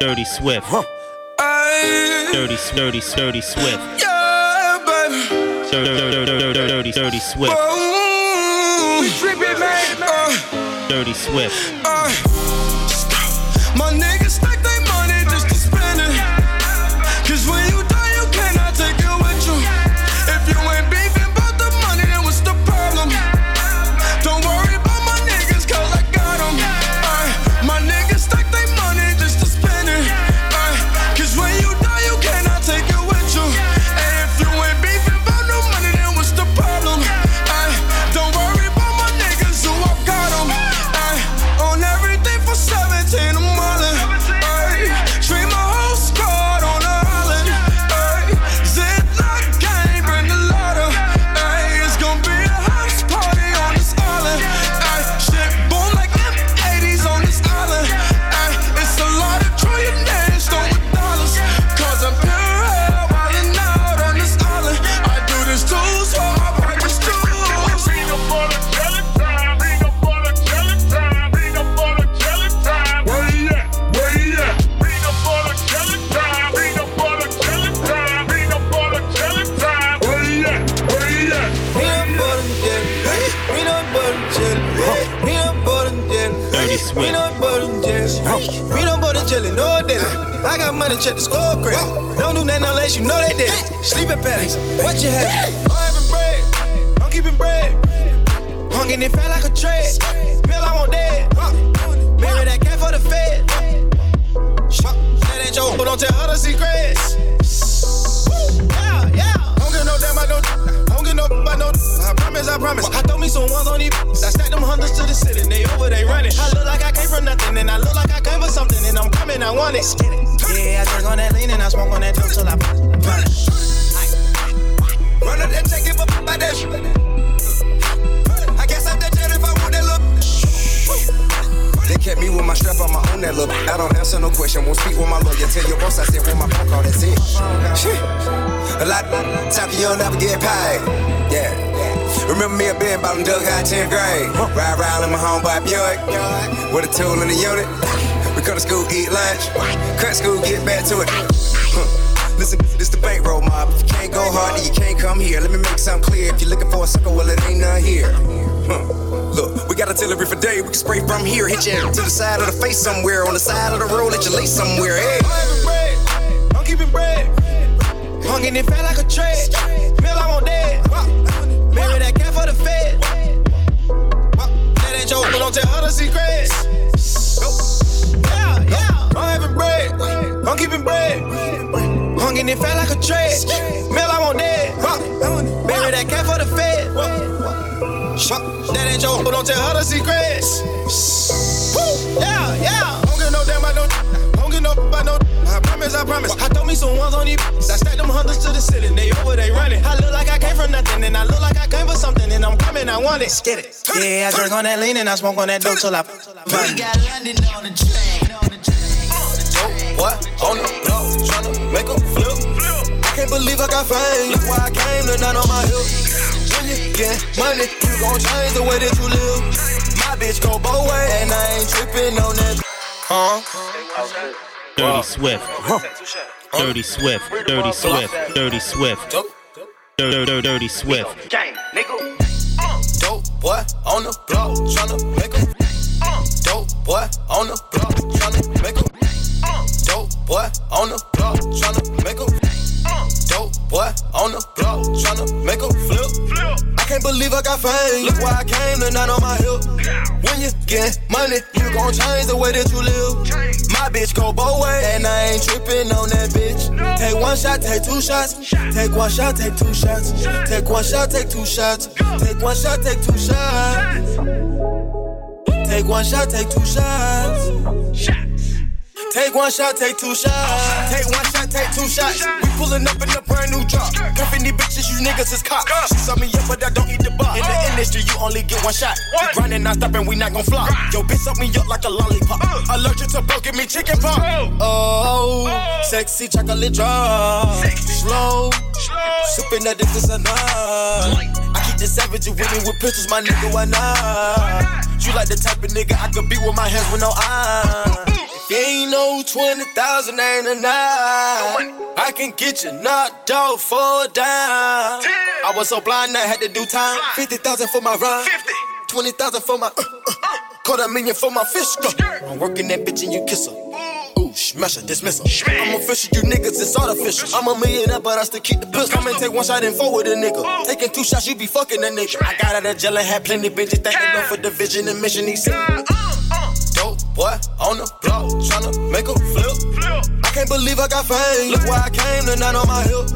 Dirty Swift. Huh. Ay, Dirty, dirty, dirty Swift. yeah, baby. Dirty, dirty, dirty, dirty, dirty Swift. Oh, we trippin', man. Uh, Dirty Swift. uh. My niggas check the score credit. Don't do nothing unless you know they did. Sleeping palace, what you have? I'm having bread. I'm keeping bread. Hunging it fat like a tread. Bill, I want dead. Marry that cat for the fed. That ain't your, but don't tell her the secrets. Yeah, yeah. Don't no damn, I don't. No, I promise, I promise. I throw me some ones on these. I stack them hundreds to the city, They over, they running. I look like I from nothing, and I look like I came for something, and I'm coming, I want it. Yeah, I drink on that lean and I smoke on that dope till I burn. Run up that check, give up by that shit. I guess I'm that if I want that look. They kept me with my strap on my own that look. I don't answer no question, won't speak with my lawyer. Tell your boss I said with my phone call, that's it. Shit. A lot of time you'll never get paid. Yeah. Remember me a being bottom dug high 10th grade. Ride around in my homeboy Buick. With a tool in the unit. We come to school, eat lunch. Cut school, get back to it. Listen, this the bankroll mob. If you can't go hard, then you can't come here. Let me make something clear. If you're looking for a sucker, well, it ain't none here. Look, we got artillery for day. We can spray from here, hit you to the side of the face somewhere, on the side of the road, let you lay somewhere. Hey. I'm keeping bread. Hunging it fat like a tread. Bill, I want dead. Marry that cat for the fed. That ain't your, but don't tell her the secrets. Yeah, yeah. I'm having bread. I'm keeping bread. Hunging it fat like a tread. Bill, I want dead. Marry that cat for the fed. That ain't your, but don't tell her the secrets. Yeah, yeah. Don't get no damn, I don't. Don't get no, I promise, I promise. I throw me some ones on these. I stack them hundreds to the ceiling. They over, they running. I look like I came from nothing, and I look like I came for something, and I'm coming, I want it. Get it. Yeah, I drink on that lean and I smoke on that dope till I. We got London on the train. On the train. What? On the block, tryna make a flip. I can't believe I got fame. Look where I came, the nine on my hip. When you get money, you gon' change the way that you live. My bitch go both ways, and I ain't tripping on that. Huh? Dirty Swift. Dirty Swift. Dirty Swift. Dirty Swift. Dirty, dirty, dirty Swift. Dope boy on the block, tryna make a. Uh. Dope boy on the block, tryna make a. Uh. Dope boy on the block, tryna make a. Dope boy on the block, tryna make a flip. flip. I can't believe I got fame. Look where I came, the nine on my hip. When you get money, you gon' change the way that you live. My bitch go both ways, and I ain't tripping on that bitch. Take one shot, take two shots. Take one shot, take two shots. Take one shot, take two shots. Take one shot, take two shots. Take one shot, take two shots. Take one shot, take two shots. Take one shot, take two shots. We pulling up in a brand new drop. Cuffing these bitches, you niggas is cops. She saw me up, but I don't eat the bar. In the uh. industry, you only get one shot. We grinding, not stopping, we not gon' flop. Yo, bitch, suck me up like a lollipop. Uh. Allergic to broke, give me chicken pop. Oh, uh. sexy chocolate drop. Slow, sipping that this is enough. I keep the savage with me with pistols, my nigga, why not? You like the type of nigga I could be with my hands with no eyes. If you ain't no 20,000 ain't enough, I can get you knocked out for dime. I was so blind I had to do time. 50,000 for my rhyme. 20,000 for my uh, uh. Quarter million for my fish go. I'm working that bitch and you kiss her. Ooh, smash her, dismiss her. I'm official, you niggas, it's artificial. I'm a millionaire, but I still keep the pistol. Come and take one shot and forward a nigga. Taking two shots, you be fucking a nigga. I got out of jail and had plenty bitches thanking them for the vision and mission he said. Boy on the block, tryna make a flip. I can't believe I got fame. Look where I came, tonight on my hip.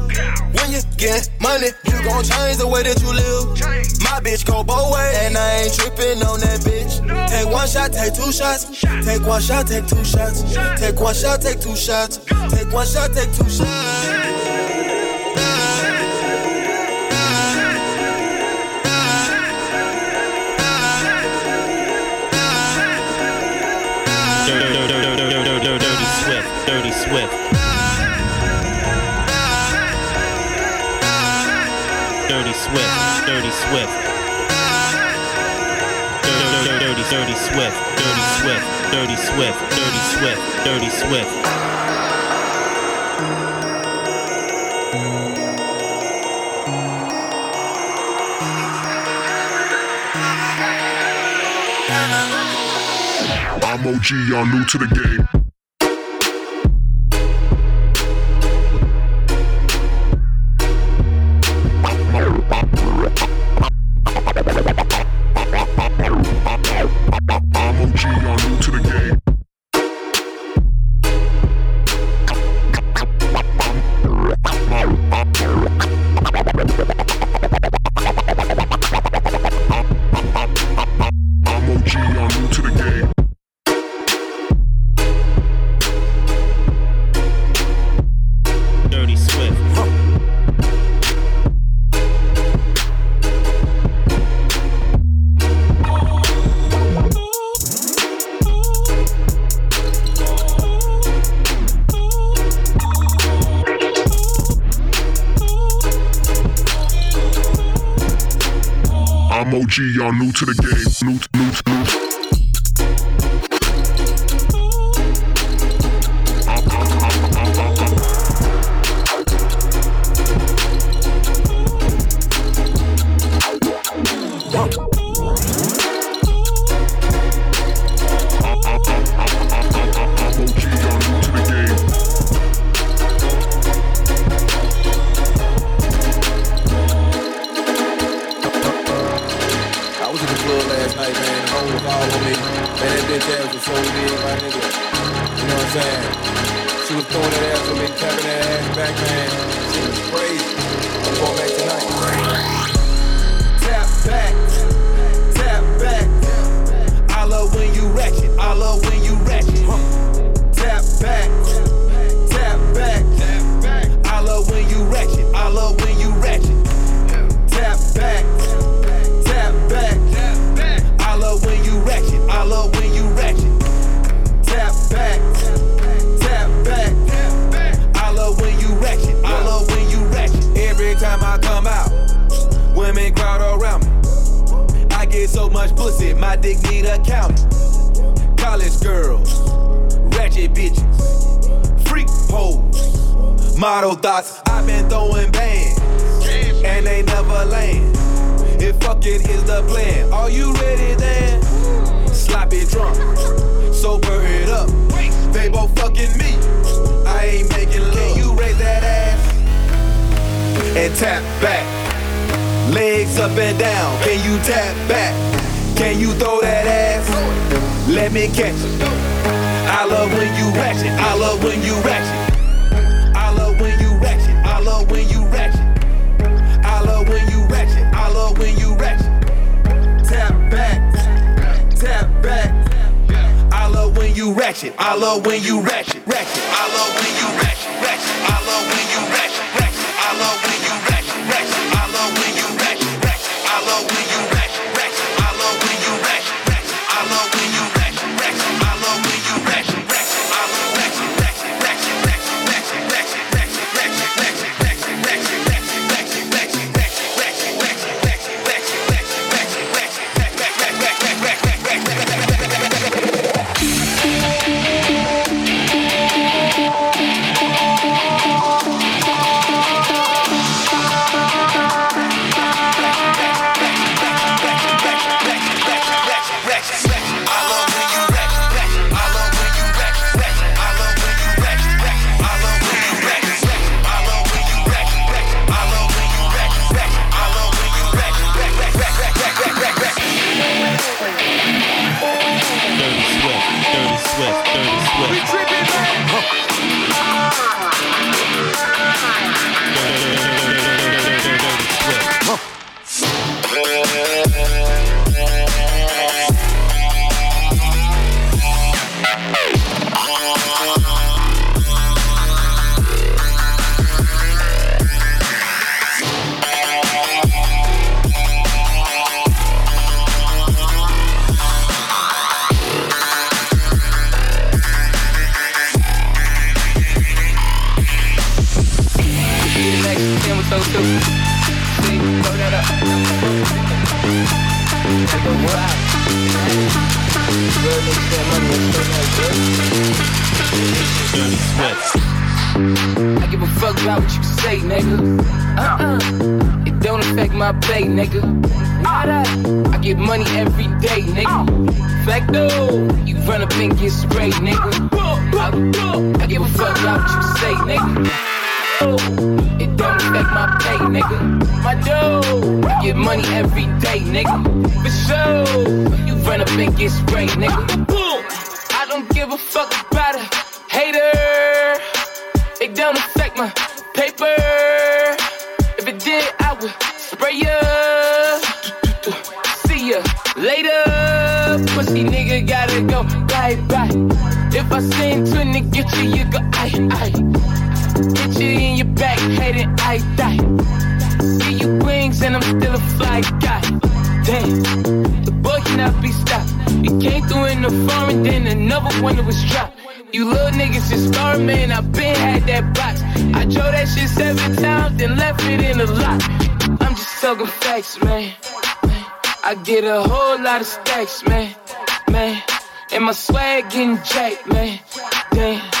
When you get money, you gon' change the way that you live. My bitch go both ways, and I ain't tripping on that bitch. Take one shot, take two shots. Take one shot, take two shots. Take one shot, take two shots. Take one shot, take two shots. Dirty Swift. Dirty Swift, Dirty Swift. Dirty, dirty, dirty Swift, Dirty Swift, Dirty Swift, Dirty Swift, Dirty Swift. I'm OG, y'all new to the game. ratchet. I love when you ratchet, ratchet. I love I give a fuck about what you say, nigga. Uh-uh. It don't affect my pay, nigga. Not I get money every day, nigga. Facto, you run up and get sprayed, nigga. I give a fuck about what you say, nigga dough. It don't affect my pay, nigga. My dough. I get money every day, nigga. For sure. You run up and get sprayed, nigga. Boom. I don't give a fuck about a hater. It don't affect my paper. If it did, I would spray ya. See ya later. Pussy nigga gotta go bye bye. If I send to nigga, you, you go aye aye. Get you in your back, hating I die. Give you wings and I'm still a fly guy. Damn, the boy cannot be stopped. He came through in the foreign, then another one it was dropped. You little niggas just starving, man. I been had that box. I drove that shit seven times, then left it in the lot. I'm just talking facts, man. I get a whole lot of stacks, man, man. And my swag getting jacked, man. Damn.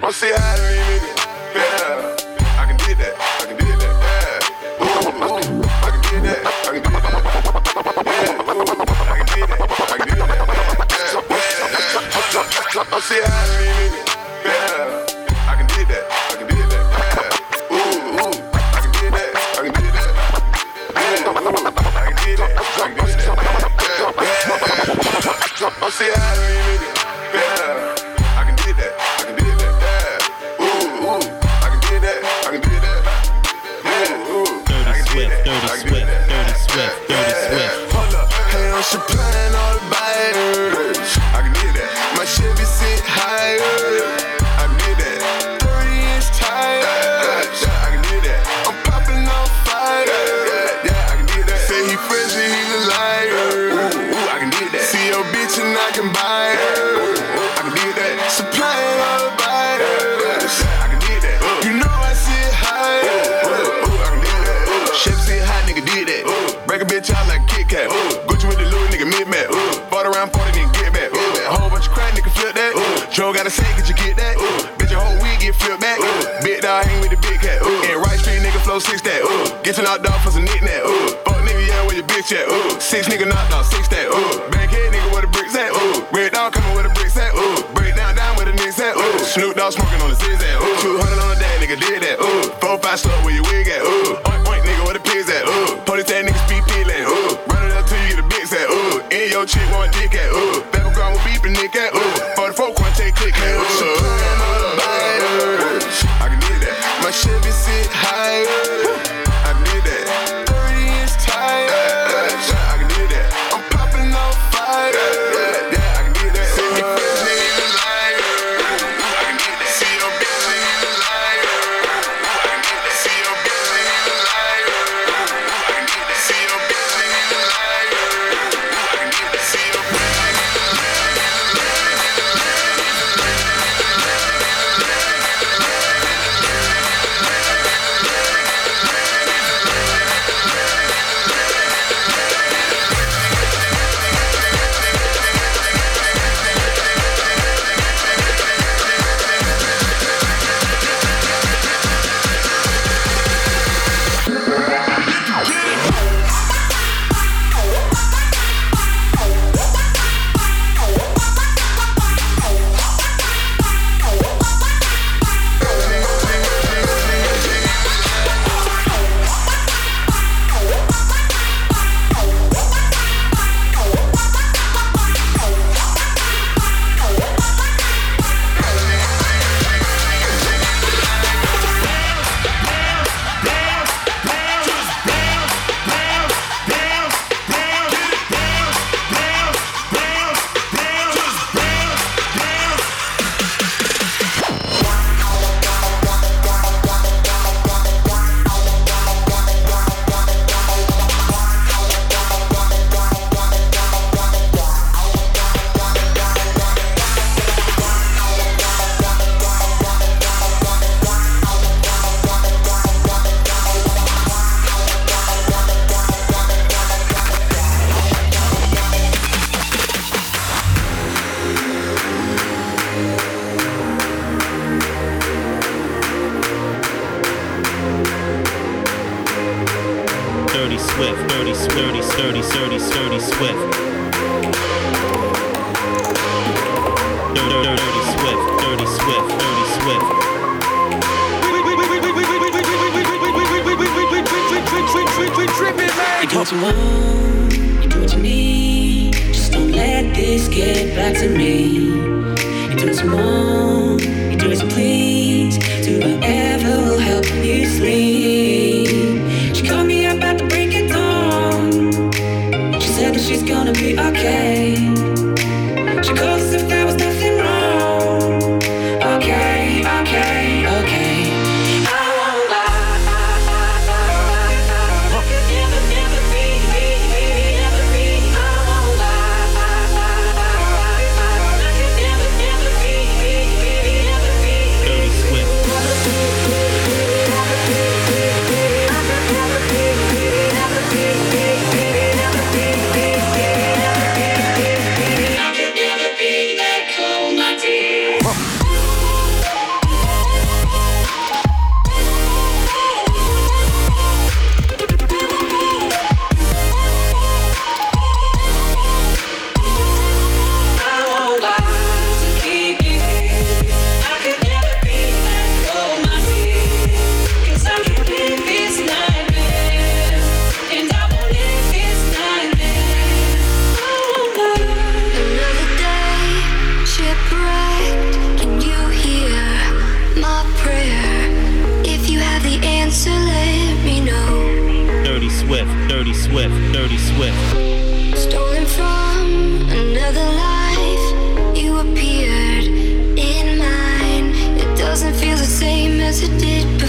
What's the hell? sturdy, sturdy, sturdy, swift. What you want, do what you need. Just don't let this get back to me. Swift, Dirty Swift, Dirty Swift. Stolen from another life, you appeared in mine. It doesn't feel the same as it did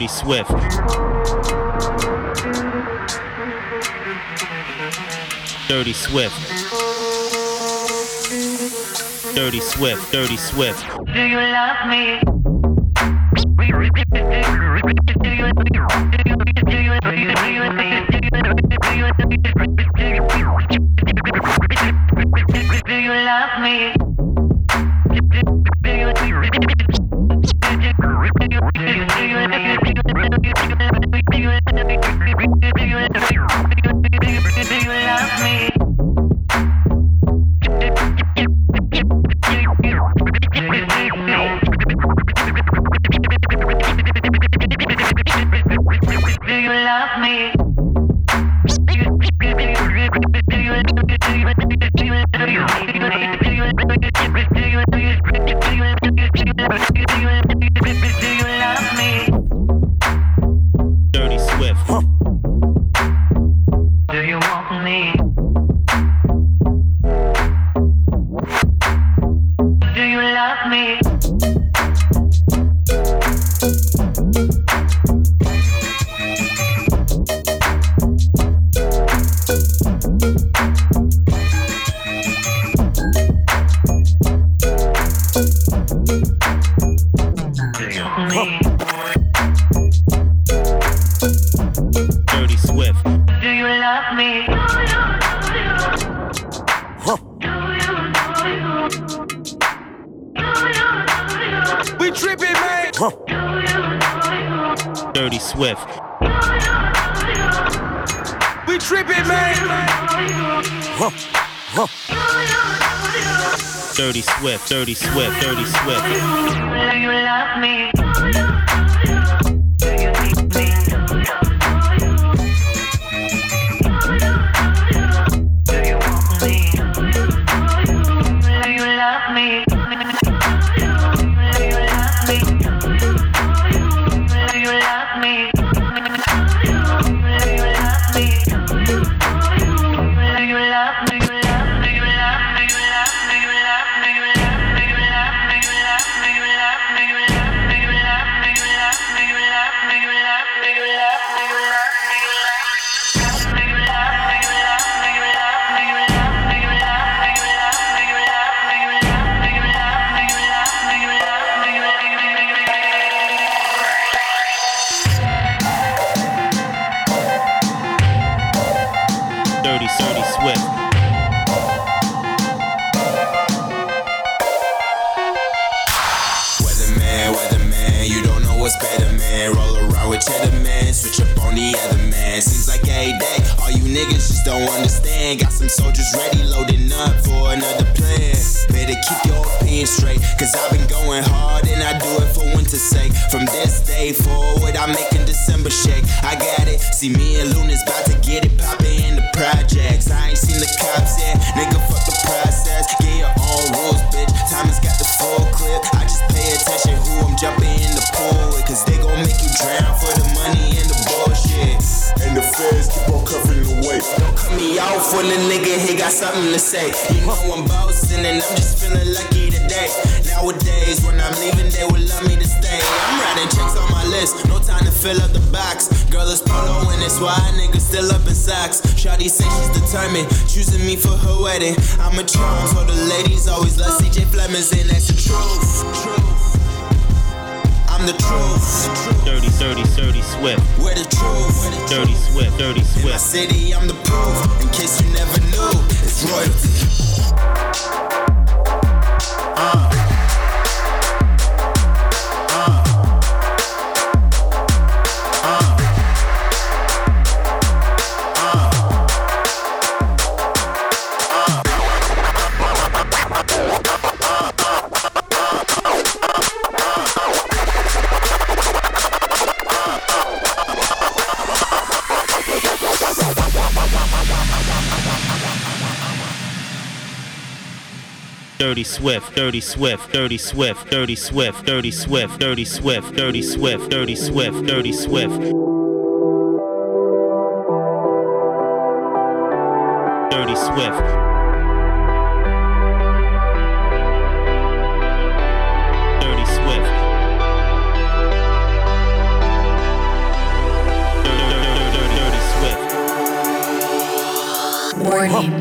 Dirty Swift. Dirty Swift. Dirty Swift, Dirty Swift. Do you love me? Swift, Dirty Swift, Dirty Swift. you love me Dirty, Swift. Weatherman, weatherman, you don't know what's better, man. Roll around with cheddar, man. Switch up on the other man. Seems like every day, all you niggas just don't understand. Got some soldiers ready, loading up for another plan. Better keep your opinion straight, cause I've been going hard and I do it for winter's sake. From this day forward, I'm making December shake. I got it. See me and Luna's about to get it poppin' projects. I ain't seen the cops yet, nigga. Fuck the process. Get your own rules, bitch. Has got the full clip. I just pay attention who I'm jumping in the pool with, cause they gon' make you drown for the Me out when a nigga he got something to say. You know I'm bossing and I'm just feeling lucky today. Nowadays, when I'm leaving, they will love me to stay. I'm writing checks on my list, no time to fill up the box. Girl is polo and it's why niggas still up in socks. Shawty say she's determined, choosing me for her wedding. I'm a charm, so the ladies always love CJ Flemings, and that's the truth. truth. I'm the truth. Dirty, dirty, dirty Swift. We're the truth. Dirty Swift, dirty swift. In my city, I'm the proof. In case you never knew, it's royalty. Dirty Swift, Dirty Swift, Dirty Swift, Dirty Swift, Dirty Swift, Dirty Swift, Dirty Swift, Dirty Swift, Dirty Swift. Dirty Swift. Dirty Swift. Dirty, Swift. Warning.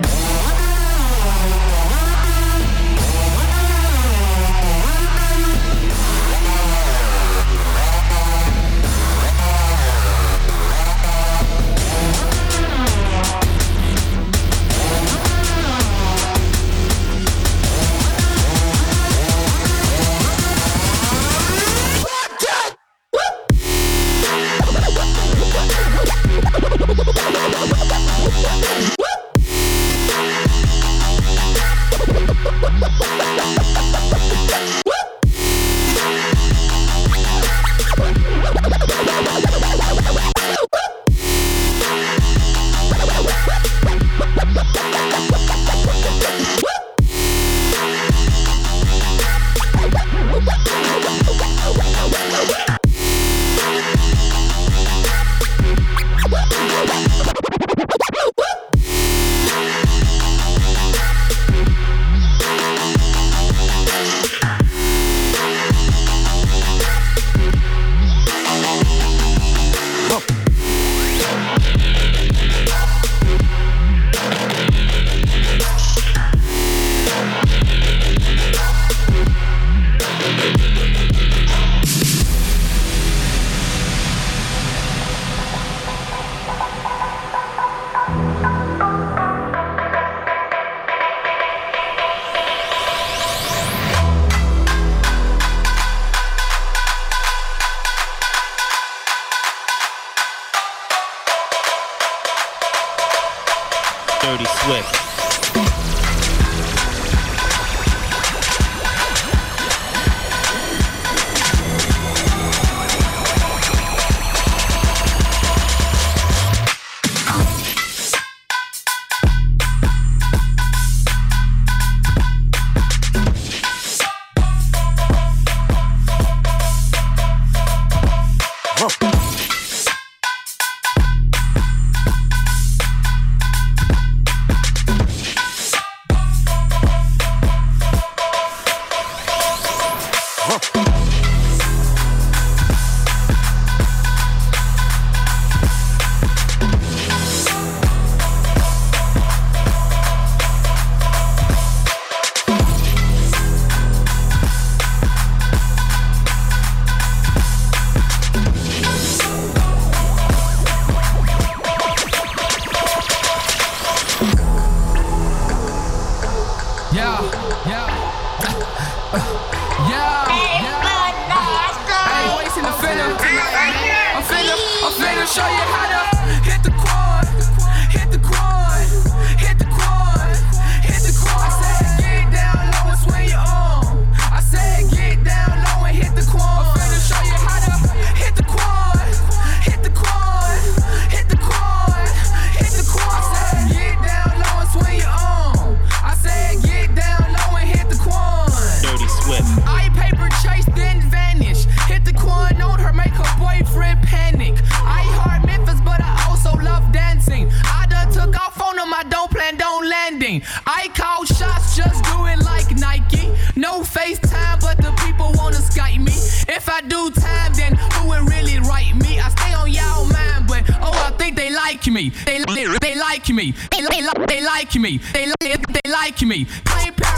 me. They, they, they like me. They, they, they like me. Play, play.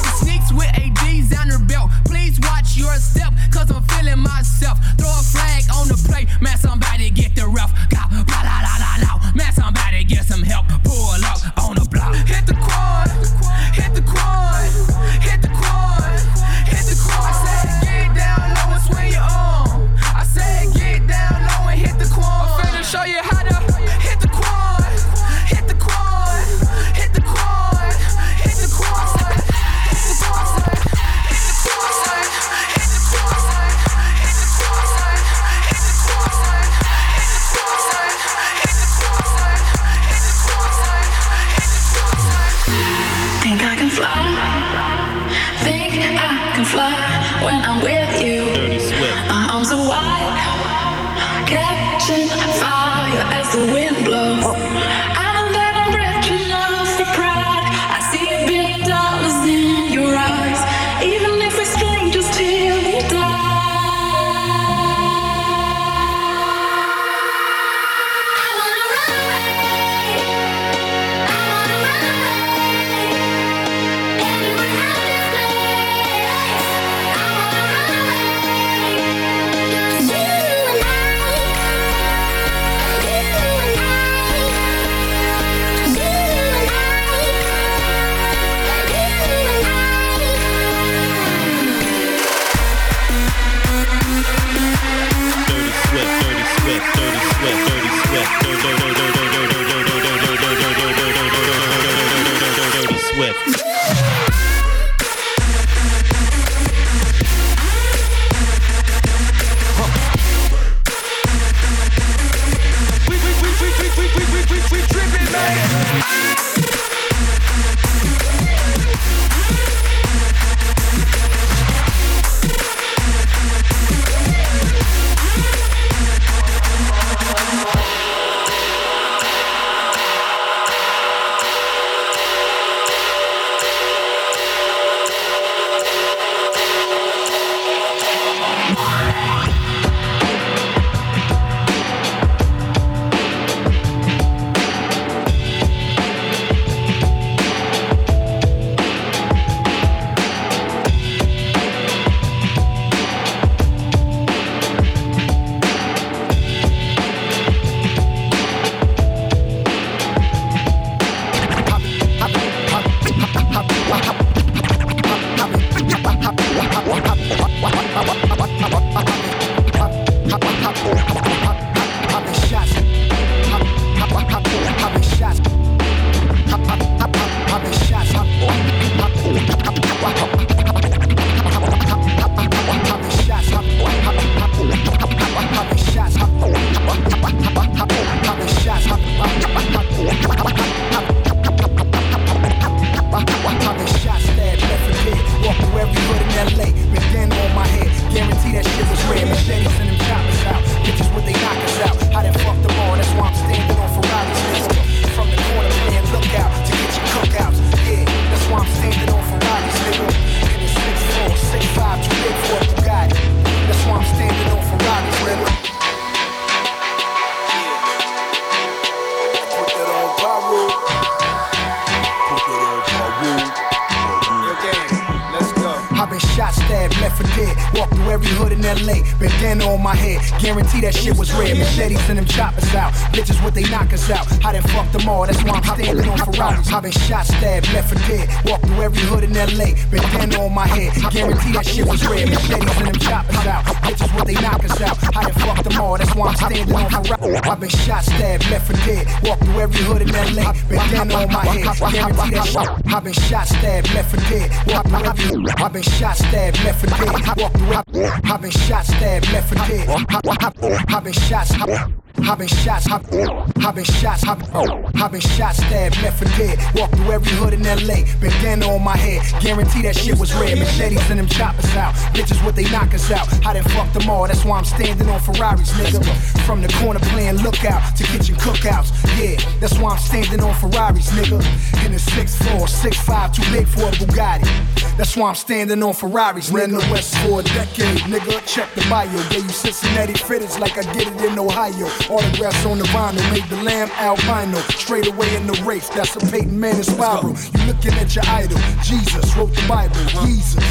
On Ferraris. I been shot, stabbed, left for dead. Walked through every hood in LA, bandana on my head. Guarantee that shit was red. Machetes and them choppers out. Bitches what they knock us out. I done fucked them all. That's why I'm standing on Ferraris. I've been shot, stabbed, left for dead. Walked through every hood in LA, bandana on my head. Guarantee that shit. I been shot, stabbed, left for dead. Walked through every. I been shot, stabbed, left for dead. Walked through. I been shot, stabbed, left for dead. I've been shot. I've been shot, I've been shot, I've been shot, stabbed, left for dead. Walked through every hood in LA, bandana on my head. Guarantee that shit was red. Machetes and them choppers out. Bitches what they knock us out. I done fucked them all. That's why I'm standing on Ferraris, nigga. From the corner playing lookout to kitchen cookouts. Yeah, that's why I'm standing on Ferraris, nigga. In the 6'4, 6'5, too big for a Bugatti. That's why I'm standing on Ferraris, nigga. Ran the West for a decade, nigga. Check the bio. Gave you Cincinnati fitteds like I did it in Ohio. Autographs on the vinyl, made the lamb albino. Straight away in the race, that's a Peyton Manning spiral. You looking at your idol, Jesus wrote the Bible, Jesus.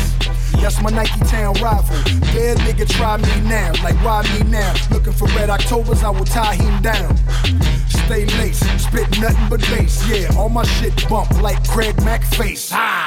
That's my Nike Town rival. Bad nigga, try me now, like why me now? Looking for red Octobers, I will tie him down. Stay laced, spit nothing but bass. Yeah, all my shit bump like Craig Mack face. Ha!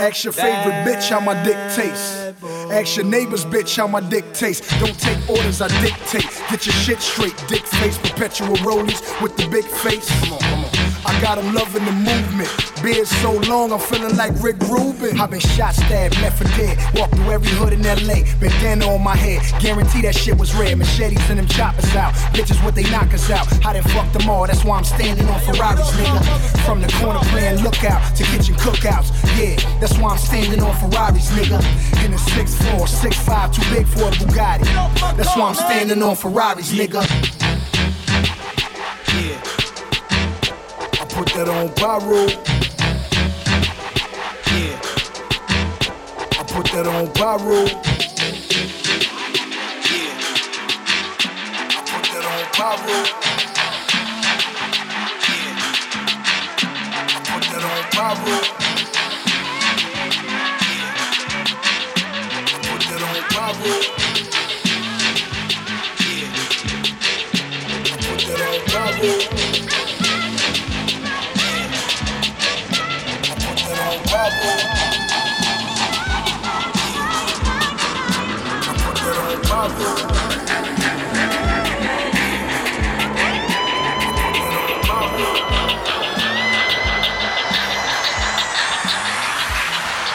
Ask your favorite bitch how my dick tastes. Ask your neighbor's bitch how my dick tastes. Don't take orders, I dictate. Get your shit straight, dick face, perpetual rollies with the big face. I got 'em loving the movement. Beard so long, I'm feeling like Rick Rubin. I've been shot, stabbed, left for dead. Walked through every hood in LA, bandana on my head. Guarantee that shit was red. Machetes and them choppers out. Bitches what they knock us out. I done fucked them all, that's why I'm standing on Ferraris, nigga. From the corner playing lookout to kitchen cookouts. Yeah, that's why I'm standing on Ferraris, nigga. In a 6'4, 6'5, too big for a Bugatti. That's why I'm standing on Ferraris, nigga. Yeah. That on pyro. Yeah. I put that on pyro. Yeah. I put that on pyro. Yeah. I put that on pyro. Yeah. I put that on pyro. Yeah.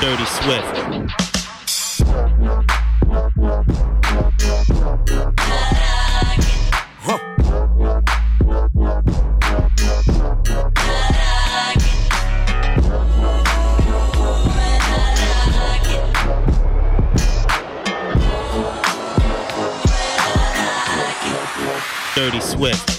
Dirty Swift. Dirty Swift.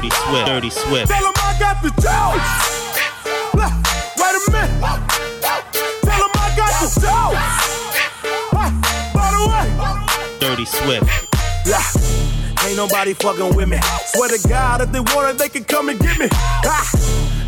Dirty Swift, Dirty Swift. Tell him I got the. Look, Wait a minute. Tell him I got the. Hey, By the way. Dirty Swift. Ain't nobody fucking with me. Swear to God, if they want it, they can come and get me. Ah,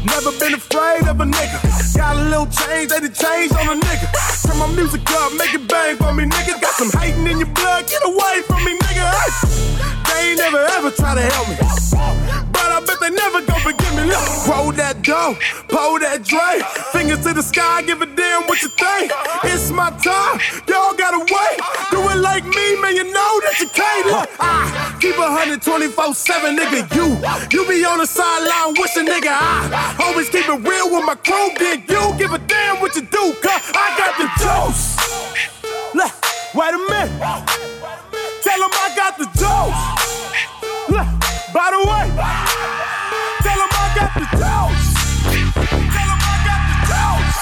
never been afraid of a nigga. Got a little change, they done change on a nigga. Turn my music up, make it bang for me, nigga. Got some hating in your blood, get away from me, nigga. Hey, they ain't never ever try to help me. Bet they never gon' forgive me. Look, roll that dough, pull that Dre. Fingers to the sky, give a damn what you think. It's my time, y'all gotta wait. Do it like me, man, you know that you can't. Look, I keep a 124 7, nigga. You, you be on the sideline wishing, nigga. I always keep it real with my crew. Then you give a damn what you do, cause I got the juice. Look, wait a minute. Tell them I got the juice. Look, by the way, tell them I got the juice. Tell them I got the juice.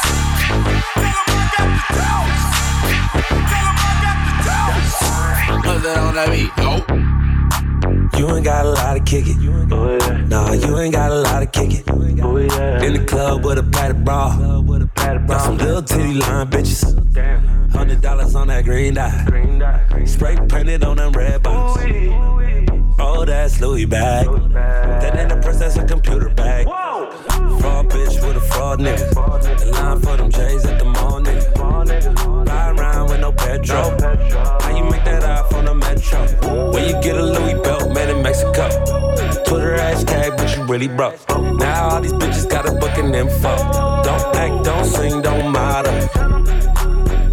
Tell them I got the juice. Tell them I got the juice. What's that on that beat? Oh. You ain't got a lot of kick it. Nah, you ain't got a lot of kick it. In the club with a padded bra. Got some little titty line bitches. Hundred dollars on that green dye. Spray painted on them red bottoms. Oh, that's Louis bag. That ain't a purse, that's a computer bag. Fraud bitch with a fraud nigga. The line for them J's at the mall nigga. Ride around with no petrol. How you make that off on the metro? Where you get a Louis belt made in Mexico? Put her ass tag, but you really broke. Now all these bitches got a booking info. Don't act, don't sing, don't model.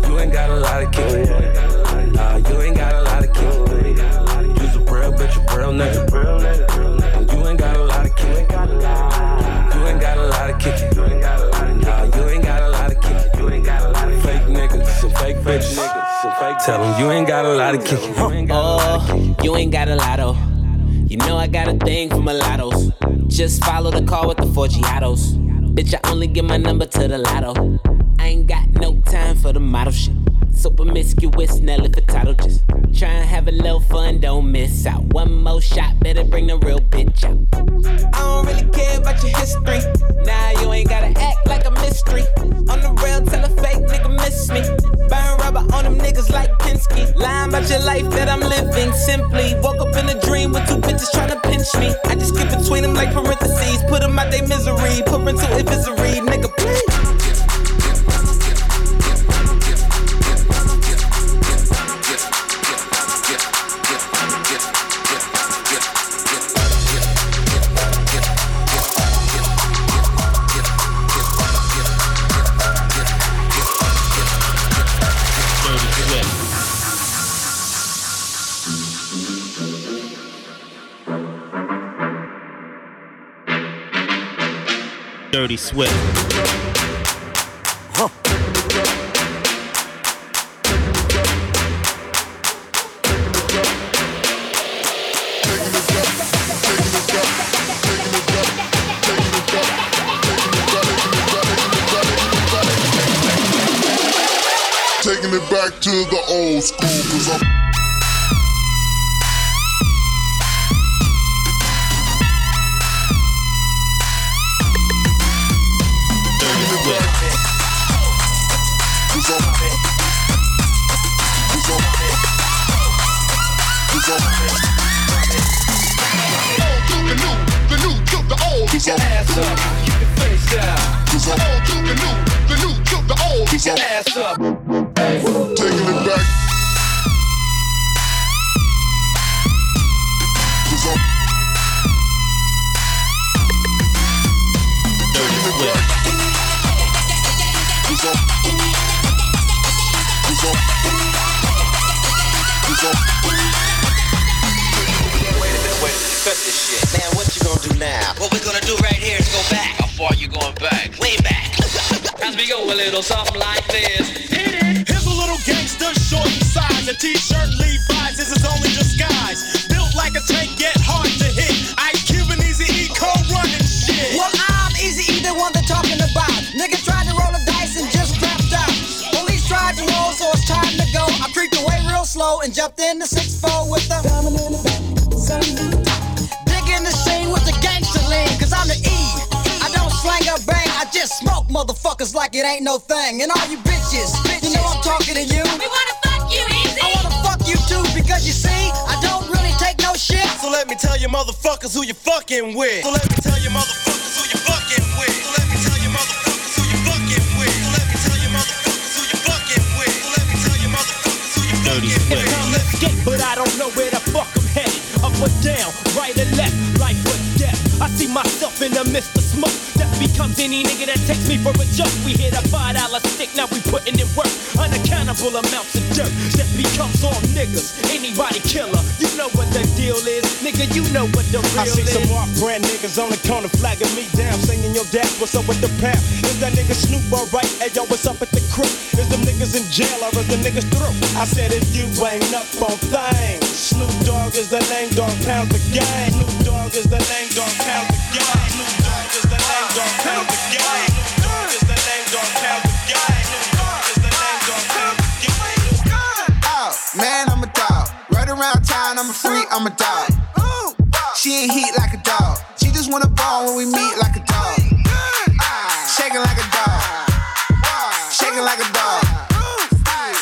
You ain't got a lot of kick. Nah, you ain't got a real bitch, a real nigga. You ain't got a lot of kick. You ain't got a lot of kick. You ain't got a lot of kick. You ain't got a lot of fake niggas, some fake fake Tell them you ain't got a lot of kick. Oh, you ain't got a lotto. You know I got a thing for mulattoes. Just follow the car with the four Giatos. Bitch, I only give my number to the lotto. I ain't got no time for the model shit. So promiscuous, Nelly Furtado just try and have a little fun, don't miss out. One more shot, better bring the real bitch out. I don't really care about your history. Nah, you ain't gotta act like a mystery. On the rail, tell a fake nigga miss me. Burn rubber on them niggas like Pinsky. Lying about your life that I'm living simply. Woke up in a dream with two bitches trying to pinch me. I just skip between them like parentheses. Put them out they misery. Put into advisory, nigga, please. Dirty Swift. Ass up, keep your face down. Cause I'm old to the new, the new to the old. Keep your ass up. Taking it back. Cause I'm. Dirty Swift. Cause I'm. Cause I'm. Cause I'm. Wait a minute, wait a minute. Cut this shit. Man, what you gonna do now? What we're gonna do right back? Way back. As we go a little something like this. Hit it. Here's a little gangster, short in size. A t-shirt Levi's is his only disguise. Built like a tank, yet hard to hit. Ice Cube and Easy E co-running shit. Well, I'm Easy E, the one they're talking about. Niggas tried to roll the dice and just crapped out. Police tried to roll, so it's time to go. I creeped away real slow and jumped in the 6-4 with the diamond in the motherfuckers like it ain't no thing. And all you bitches, you know I'm talking to you. We wanna fuck you, easy. I wanna fuck you too because you see, I don't really take no shit. So let me tell you motherfuckers who you fucking with. So let me tell you motherfuckers who you fucking with. So let me tell you motherfuckers who you fucking with. So let me tell you motherfuckers who you fucking with. So let me tell you motherfuckers who you fucking Swift. with. Time to escape, but I don't know where the fuck I'm headed. Up or down, right or left, life or death. I see myself in the midst of smoke. Death becomes any nigga that takes me for a joke. We hit a five dollar stick, now we putting in work. Unaccountable amounts of dirt. Death becomes all niggas. Anybody killer, you know what the deal is. Nigga, you know what the real I see is. some off brand niggas on the corner flagging me down, singing your dad, what's up with the pound? Is that nigga Snoop alright? Hey yo, what's up at the crib? Is them niggas in jail or is the niggas through? I said if you ain't up on things, Snoop Dogg is the name, dog pound the gang. Snoop Dogg is the name, dog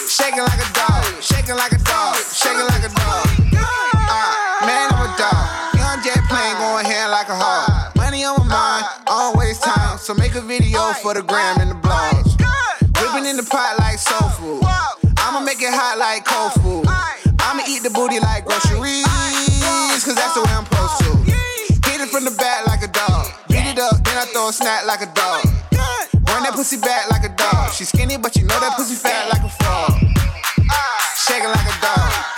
Shaking like a dog. Shaking like a dog. Shaking like a dog. So make a video for the gram and the blogs. Whipping in the pot like soul food. I'ma make it hot like cold food. I'ma eat the booty like groceries, cause that's the way I'm supposed to. Hit it from the back like a dog. Beat it up, then I throw a snack like a dog. Run that pussy back like a dog. She skinny, but you know that pussy fat like a frog. Shaking like a dog.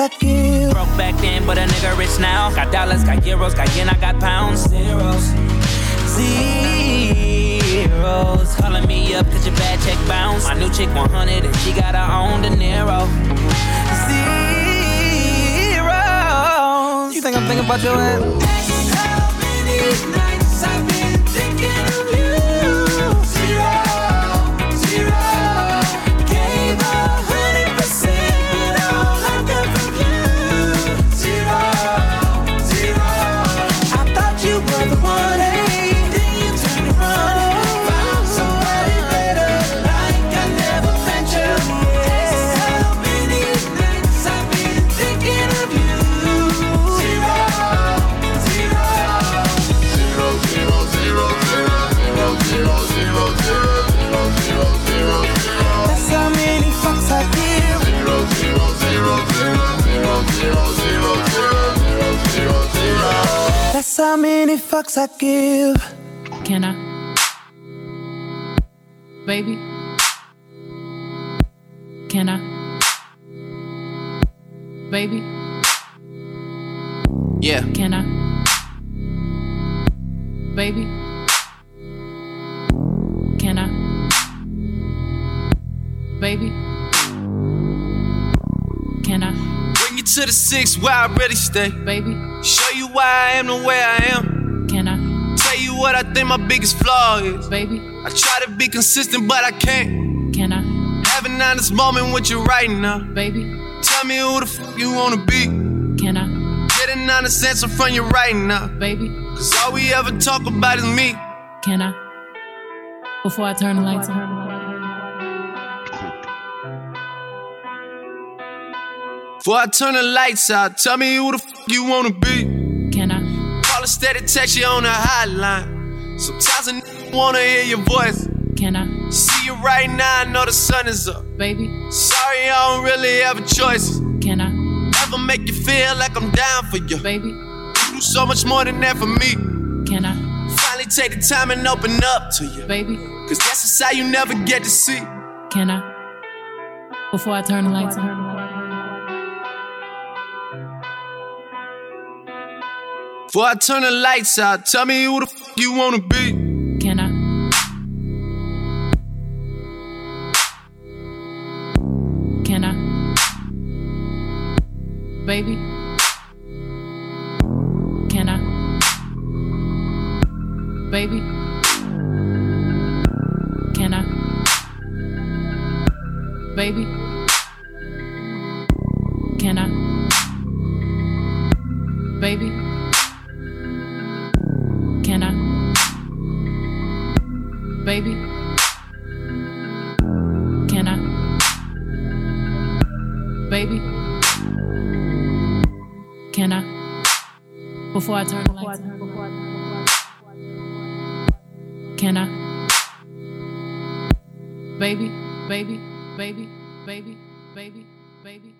I give? Broke back then, but a nigga rich now. Got dollars, got euros, got yen, I got pounds. Zeros, zeros. Calling me up cause your bad check bounce. My new chick 100 and she got her own De Niro. Zeros. You think I'm thinking about your ass? Many fucks I give. Can I? Baby? Can I? Baby? Yeah. Can I? Baby? Can I? Baby? Can I? Bring you to the six where I really stay. Baby. Show you why I am the way I am. What I think my biggest flaw is. Baby. I try to be consistent, but I can't. Can I? Have an honest moment with you right now. Baby. Tell me who the fuck you wanna be. Can I? Get an honest answer from you right now. Baby. Cause all we ever talk about is me. Can I? Before I turn the lights on. Before I turn the lights out, tell me who the fuck you wanna be. Can I? Call steady text you on the hotline. Sometimes a nigga wanna hear your voice. Can I? See you right now, I know the sun is up. Baby. Sorry, I don't really have a choice. Can I? Never make you feel like I'm down for you. Baby. You do so much more than that for me. Can I? Finally take the time and open up to you. Baby. Cause that's a side you never get to see. Can I? Before I turn the lights on. Before I turn the lights out, tell me who the fuck you wanna be. Can I? Can I? Baby? Can I? Baby? Can I? Baby? Can I? Baby? Before I turn the lights on. Can I? Baby, baby, baby, baby, baby, baby.